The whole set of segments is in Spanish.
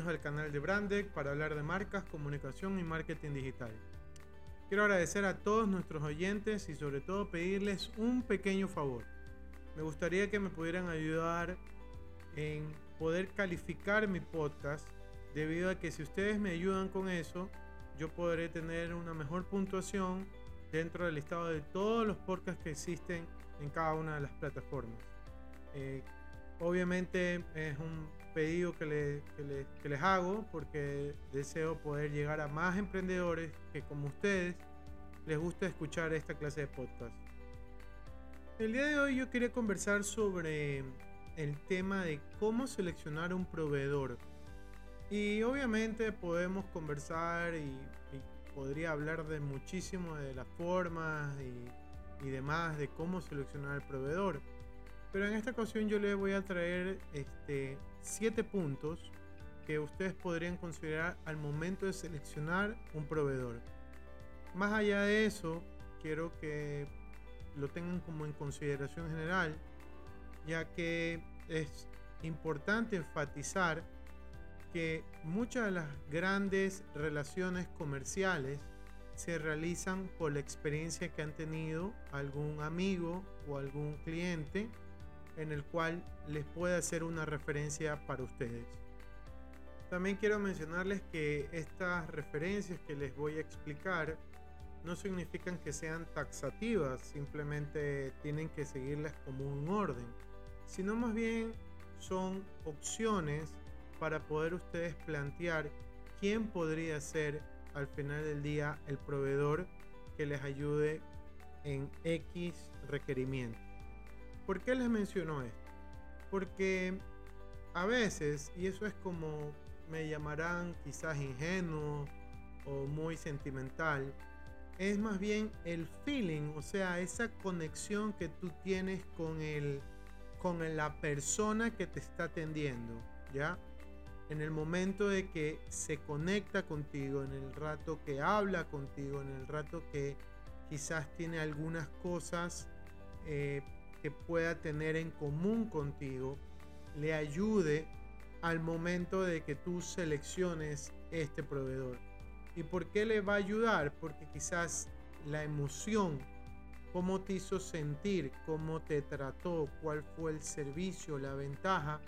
Bienvenidos al canal de Brandec para hablar de marcas, comunicación y marketing digital. Quiero agradecer a todos nuestros oyentes y sobre todo pedirles un pequeño favor. Me gustaría que me pudieran ayudar en poder calificar mi podcast debido a que si ustedes me ayudan con eso, yo podré tener una mejor puntuación dentro del listado de todos los podcasts que existen en cada una de las plataformas. Eh, obviamente es un pedido que, les hago porque deseo poder llegar a más emprendedores que como ustedes les gusta escuchar esta clase de podcast. El día de hoy yo quería conversar sobre el tema de cómo seleccionar un proveedor. Y obviamente podemos conversar y, podría hablar de muchísimo de las formas y, y demás de cómo seleccionar el proveedor. Pero en esta ocasión yo les voy a traer este, siete puntos que ustedes podrían considerar al momento de seleccionar un proveedor. Más allá de eso, quiero que lo tengan como en consideración general, ya que es importante enfatizar que muchas de las grandes relaciones comerciales se realizan por la experiencia que han tenido algún amigo o algún cliente en el cual les puede hacer una referencia para ustedes. También quiero mencionarles que estas referencias que les voy a explicar no significan que sean taxativas, simplemente tienen que seguirlas como un orden, sino más bien son opciones para poder ustedes plantear quién podría ser al final del día el proveedor que les ayude en X requerimiento. ¿Por qué les menciono esto? Porque a veces, y eso es como me llamarán quizás ingenuo o muy sentimental, es más bien el feeling, o sea, esa conexión que tú tienes con el con la persona que te está atendiendo, ¿ya? En el momento de que se conecta contigo, en el rato que habla contigo, en el rato que quizás tiene algunas cosas eh, que pueda tener en común contigo le ayude al momento de que tú selecciones este proveedor. ¿Y por qué le va a ayudar? Porque quizás la emoción, cómo te hizo sentir, cómo te trató, cuál fue el servicio, la ventaja,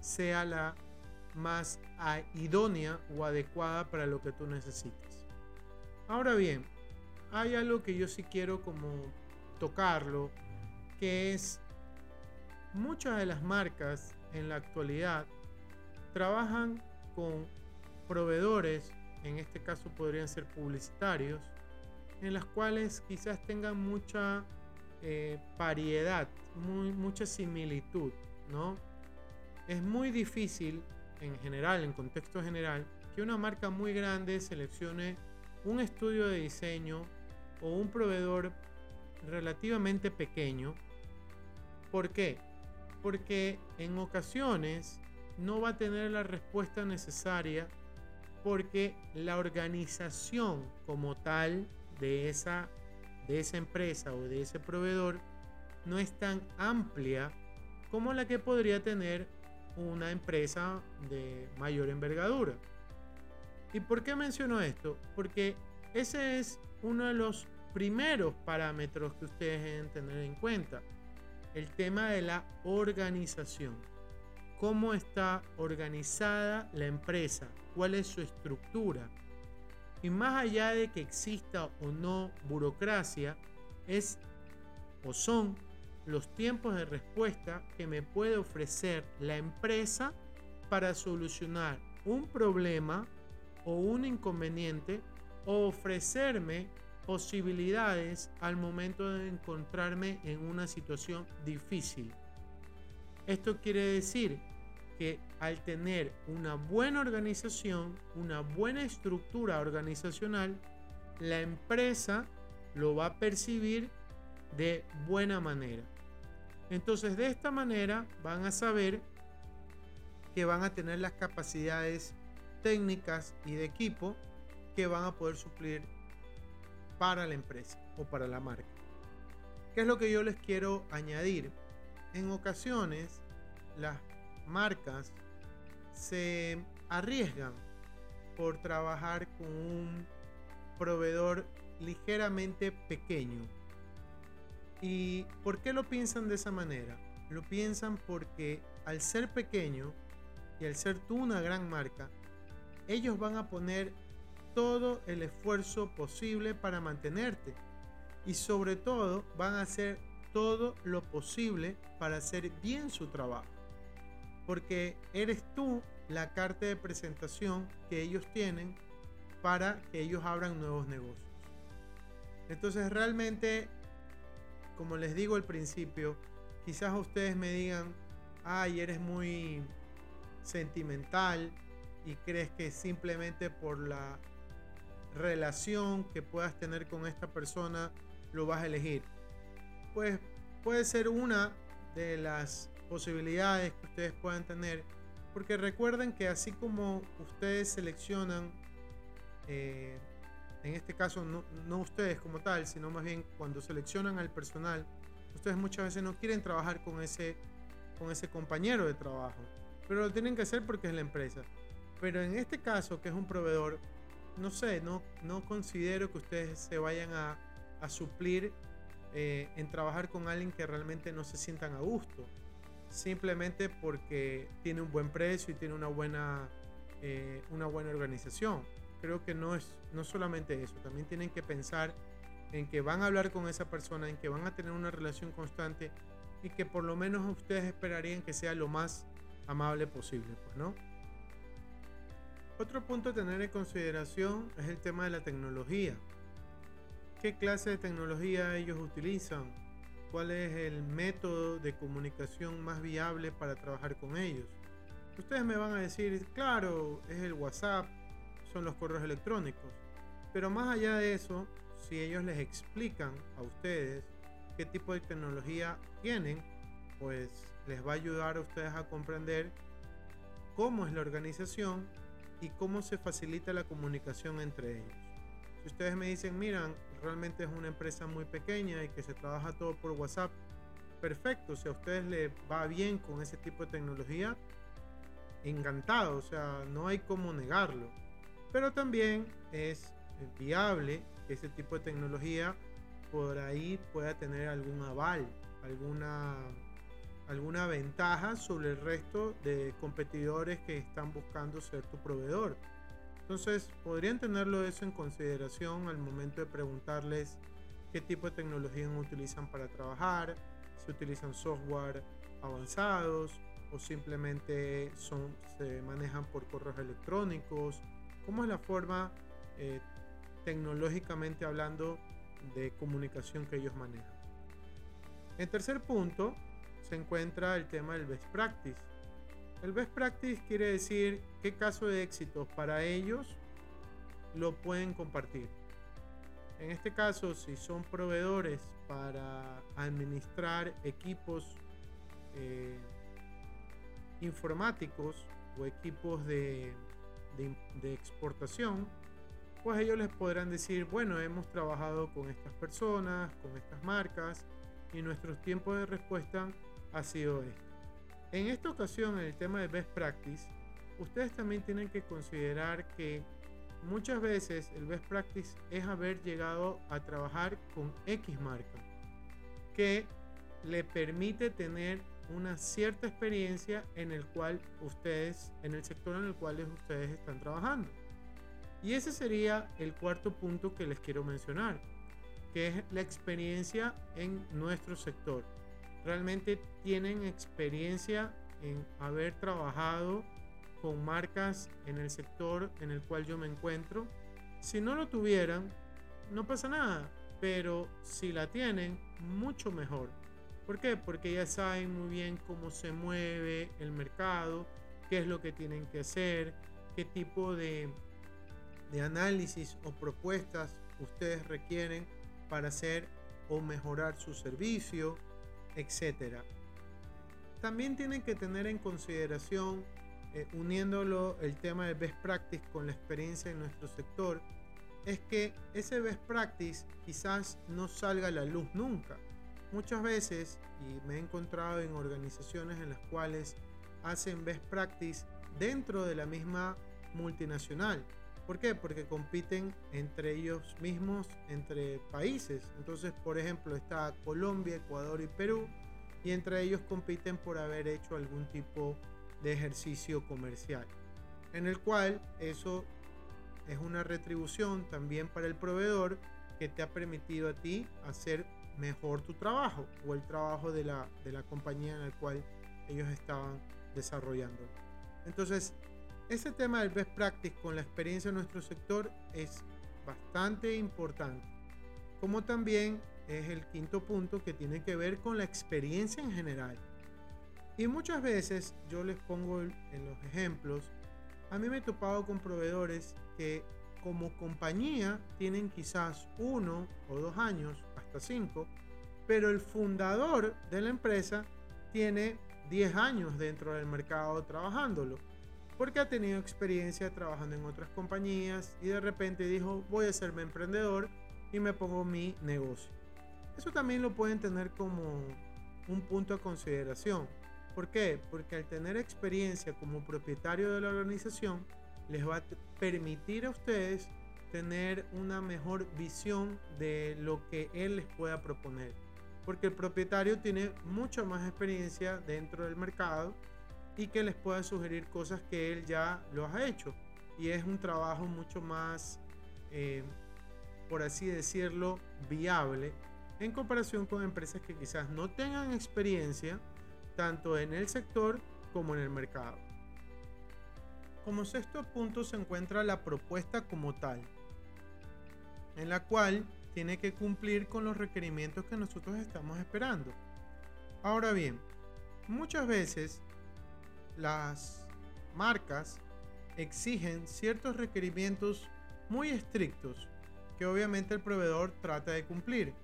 sea la más idónea o adecuada para lo que tú necesitas. Ahora bien, hay algo que yo sí quiero como tocarlo que es muchas de las marcas en la actualidad trabajan con proveedores, en este caso podrían ser publicitarios, en las cuales quizás tengan mucha eh, variedad, muy, mucha similitud, ¿no? Es muy difícil, en general, en contexto general, que una marca muy grande seleccione un estudio de diseño o un proveedor relativamente pequeño ¿Por qué? Porque en ocasiones no va a tener la respuesta necesaria porque la organización como tal de esa, de esa empresa o de ese proveedor no es tan amplia como la que podría tener una empresa de mayor envergadura. ¿Y por qué menciono esto? Porque ese es uno de los primeros parámetros que ustedes deben tener en cuenta el tema de la organización. ¿Cómo está organizada la empresa? ¿Cuál es su estructura? Y más allá de que exista o no burocracia, es o son los tiempos de respuesta que me puede ofrecer la empresa para solucionar un problema o un inconveniente o ofrecerme posibilidades al momento de encontrarme en una situación difícil. Esto quiere decir que al tener una buena organización, una buena estructura organizacional, la empresa lo va a percibir de buena manera. Entonces de esta manera van a saber que van a tener las capacidades técnicas y de equipo que van a poder suplir para la empresa o para la marca. ¿Qué es lo que yo les quiero añadir? En ocasiones las marcas se arriesgan por trabajar con un proveedor ligeramente pequeño. ¿Y por qué lo piensan de esa manera? Lo piensan porque al ser pequeño y al ser tú una gran marca, ellos van a poner todo el esfuerzo posible para mantenerte. Y sobre todo van a hacer todo lo posible para hacer bien su trabajo. Porque eres tú la carta de presentación que ellos tienen para que ellos abran nuevos negocios. Entonces realmente, como les digo al principio, quizás ustedes me digan, ay, eres muy sentimental y crees que simplemente por la relación que puedas tener con esta persona lo vas a elegir. Pues puede ser una de las posibilidades que ustedes puedan tener, porque recuerden que así como ustedes seleccionan, eh, en este caso no, no ustedes como tal, sino más bien cuando seleccionan al personal, ustedes muchas veces no quieren trabajar con ese, con ese compañero de trabajo, pero lo tienen que hacer porque es la empresa. Pero en este caso, que es un proveedor, no sé, no, no considero que ustedes se vayan a, a suplir eh, en trabajar con alguien que realmente no se sientan a gusto. Simplemente porque tiene un buen precio y tiene una buena, eh, una buena organización. Creo que no es no solamente eso, también tienen que pensar en que van a hablar con esa persona, en que van a tener una relación constante y que por lo menos ustedes esperarían que sea lo más amable posible, pues, ¿no? Otro punto a tener en consideración es el tema de la tecnología. ¿Qué clase de tecnología ellos utilizan? ¿Cuál es el método de comunicación más viable para trabajar con ellos? Ustedes me van a decir, claro, es el WhatsApp, son los correos electrónicos. Pero más allá de eso, si ellos les explican a ustedes qué tipo de tecnología tienen, pues les va a ayudar a ustedes a comprender cómo es la organización y cómo se facilita la comunicación entre ellos. Si ustedes me dicen, miran, realmente es una empresa muy pequeña y que se trabaja todo por WhatsApp, perfecto, si a ustedes les va bien con ese tipo de tecnología, encantado, o sea, no hay cómo negarlo. Pero también es viable que ese tipo de tecnología por ahí pueda tener algún aval, alguna alguna ventaja sobre el resto de competidores que están buscando ser tu proveedor. Entonces, podrían tenerlo eso en consideración al momento de preguntarles qué tipo de tecnología utilizan para trabajar, si utilizan software avanzados o simplemente son, se manejan por correos electrónicos, cómo es la forma eh, tecnológicamente hablando de comunicación que ellos manejan. En tercer punto, se encuentra el tema del best practice. El best practice quiere decir qué caso de éxito para ellos lo pueden compartir. En este caso, si son proveedores para administrar equipos eh, informáticos o equipos de, de exportación, pues ellos les podrán decir, bueno, hemos trabajado con estas personas, con estas marcas, y nuestros tiempos de respuesta ha sido esto. En esta ocasión, en el tema de best practice, ustedes también tienen que considerar que muchas veces el best practice es haber llegado a trabajar con X marca, que le permite tener una cierta experiencia en el cual ustedes, en el sector en el cual ustedes están trabajando. Y ese sería el cuarto punto que les quiero mencionar, que es la experiencia en nuestro sector realmente tienen experiencia en haber trabajado con marcas en el sector en el cual yo me encuentro. Si no lo tuvieran, no pasa nada, pero si la tienen, mucho mejor. ¿Por qué? Porque ya saben muy bien cómo se mueve el mercado qué es lo que tienen que hacer, qué tipo de, de análisis o propuestas ustedes requieren para hacer o mejorar su servicio, etc. También tienen que tener en consideración, eh, uniéndolo el tema de best practice con la experiencia en nuestro sector, es que ese best practice quizás no salga a la luz nunca. Muchas veces, y me he encontrado en organizaciones en las cuales hacen best practice dentro de la misma multinacional. ¿Por qué? Porque compiten entre ellos mismos, entre países. Entonces, por ejemplo, está Colombia, Ecuador y Perú, y entre ellos compiten por haber hecho algún tipo de ejercicio comercial, en el cual eso es una retribución también para el proveedor que te ha permitido a ti hacer mejor tu trabajo o el trabajo de la, de la compañía en la cual ellos estaban desarrollando. Entonces, ese tema del best practice con la experiencia en nuestro sector es bastante importante. Como también es el quinto punto que tiene que ver con la experiencia en general. Y muchas veces yo les pongo en los ejemplos, a mí me he topado con proveedores que como compañía tienen quizás uno o dos años, hasta cinco, pero el fundador de la empresa tiene 10 años dentro del mercado trabajándolo porque ha tenido experiencia trabajando en otras compañías y de repente dijo voy a serme emprendedor y me pongo mi negocio. Eso también lo pueden tener como un punto a consideración. ¿Por qué? Porque al tener experiencia como propietario de la organización, les va a permitir a ustedes tener una mejor visión de lo que él les pueda proponer. Porque el propietario tiene mucha más experiencia dentro del mercado y que les pueda sugerir cosas que él ya lo ha hecho. Y es un trabajo mucho más, eh, por así decirlo, viable en comparación con empresas que quizás no tengan experiencia tanto en el sector como en el mercado. Como sexto punto se encuentra la propuesta como tal, en la cual tiene que cumplir con los requerimientos que nosotros estamos esperando. Ahora bien, muchas veces las marcas exigen ciertos requerimientos muy estrictos que obviamente el proveedor trata de cumplir.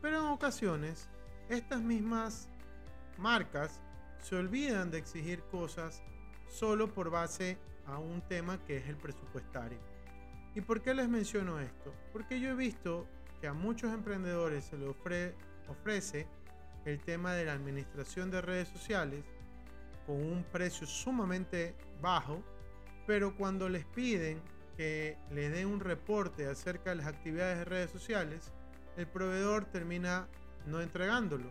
Pero en ocasiones estas mismas marcas se olvidan de exigir cosas solo por base a un tema que es el presupuestario. ¿Y por qué les menciono esto? Porque yo he visto que a muchos emprendedores se les ofrece el tema de la administración de redes sociales con un precio sumamente bajo, pero cuando les piden que les den un reporte acerca de las actividades de redes sociales, el proveedor termina no entregándolo.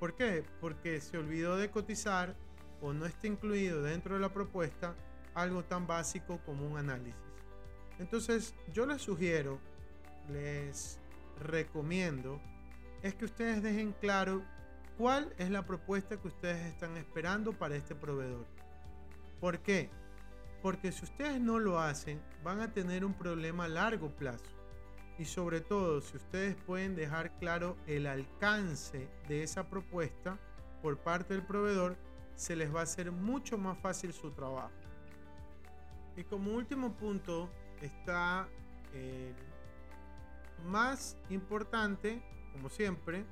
¿Por qué? Porque se olvidó de cotizar o no está incluido dentro de la propuesta algo tan básico como un análisis. Entonces yo les sugiero, les recomiendo, es que ustedes dejen claro ¿Cuál es la propuesta que ustedes están esperando para este proveedor? ¿Por qué? Porque si ustedes no lo hacen, van a tener un problema a largo plazo. Y sobre todo, si ustedes pueden dejar claro el alcance de esa propuesta por parte del proveedor, se les va a hacer mucho más fácil su trabajo. Y como último punto está el más importante, como siempre,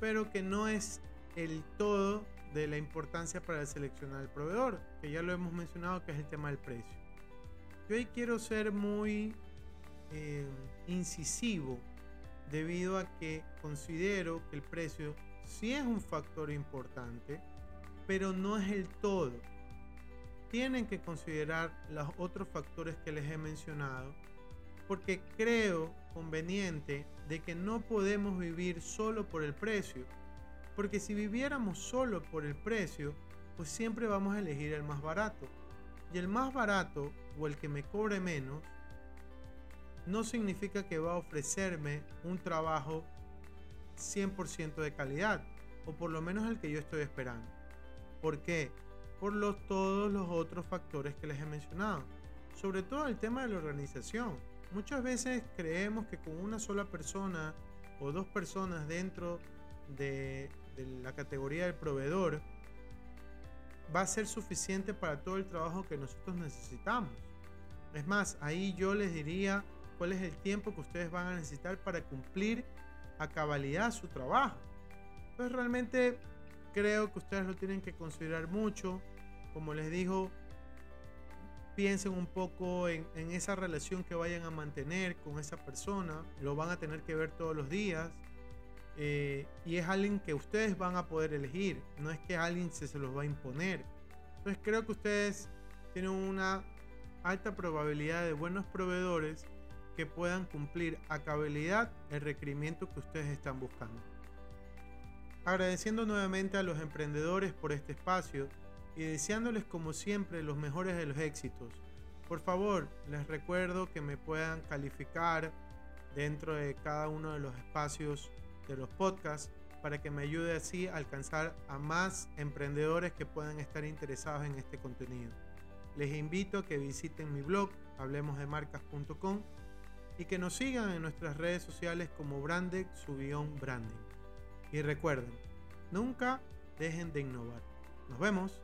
pero que no es el todo de la importancia para seleccionar el proveedor, que ya lo hemos mencionado, que es el tema del precio. Yo hoy quiero ser muy eh, incisivo debido a que considero que el precio sí es un factor importante, pero no es el todo. Tienen que considerar los otros factores que les he mencionado, porque creo conveniente de que no podemos vivir solo por el precio. Porque si viviéramos solo por el precio, pues siempre vamos a elegir el más barato. Y el más barato o el que me cobre menos no significa que va a ofrecerme un trabajo 100% de calidad, o por lo menos el que yo estoy esperando. ¿Por qué? Por los, todos los otros factores que les he mencionado. Sobre todo el tema de la organización Muchas veces creemos que con una sola persona o dos personas dentro de, la categoría del proveedor va a ser suficiente para todo el trabajo que nosotros necesitamos. Es más, ahí yo les diría cuál es el tiempo que ustedes van a necesitar para cumplir a cabalidad su trabajo. Pues realmente creo que ustedes lo tienen que considerar mucho. Como les digo, piensen un poco en, esa relación que vayan a mantener con esa persona. Lo van a tener que ver todos los días. Eh, y es alguien que ustedes van a poder elegir. No es que alguien se, se los va a imponer. Entonces creo que ustedes tienen una alta probabilidad de buenos proveedores que puedan cumplir a cabalidad el requerimiento que ustedes están buscando. Agradeciendo nuevamente a los emprendedores por este espacio y deseándoles como siempre los mejores de los éxitos. Por favor, les recuerdo que me puedan calificar dentro de cada uno de los espacios de los podcasts para que me ayude así a alcanzar a más emprendedores que puedan estar interesados en este contenido. Les invito a que visiten mi blog hablemosdemarcas.com y que nos sigan en nuestras redes sociales como Branded Subión Branding. Y recuerden, nunca dejen de innovar. Nos vemos.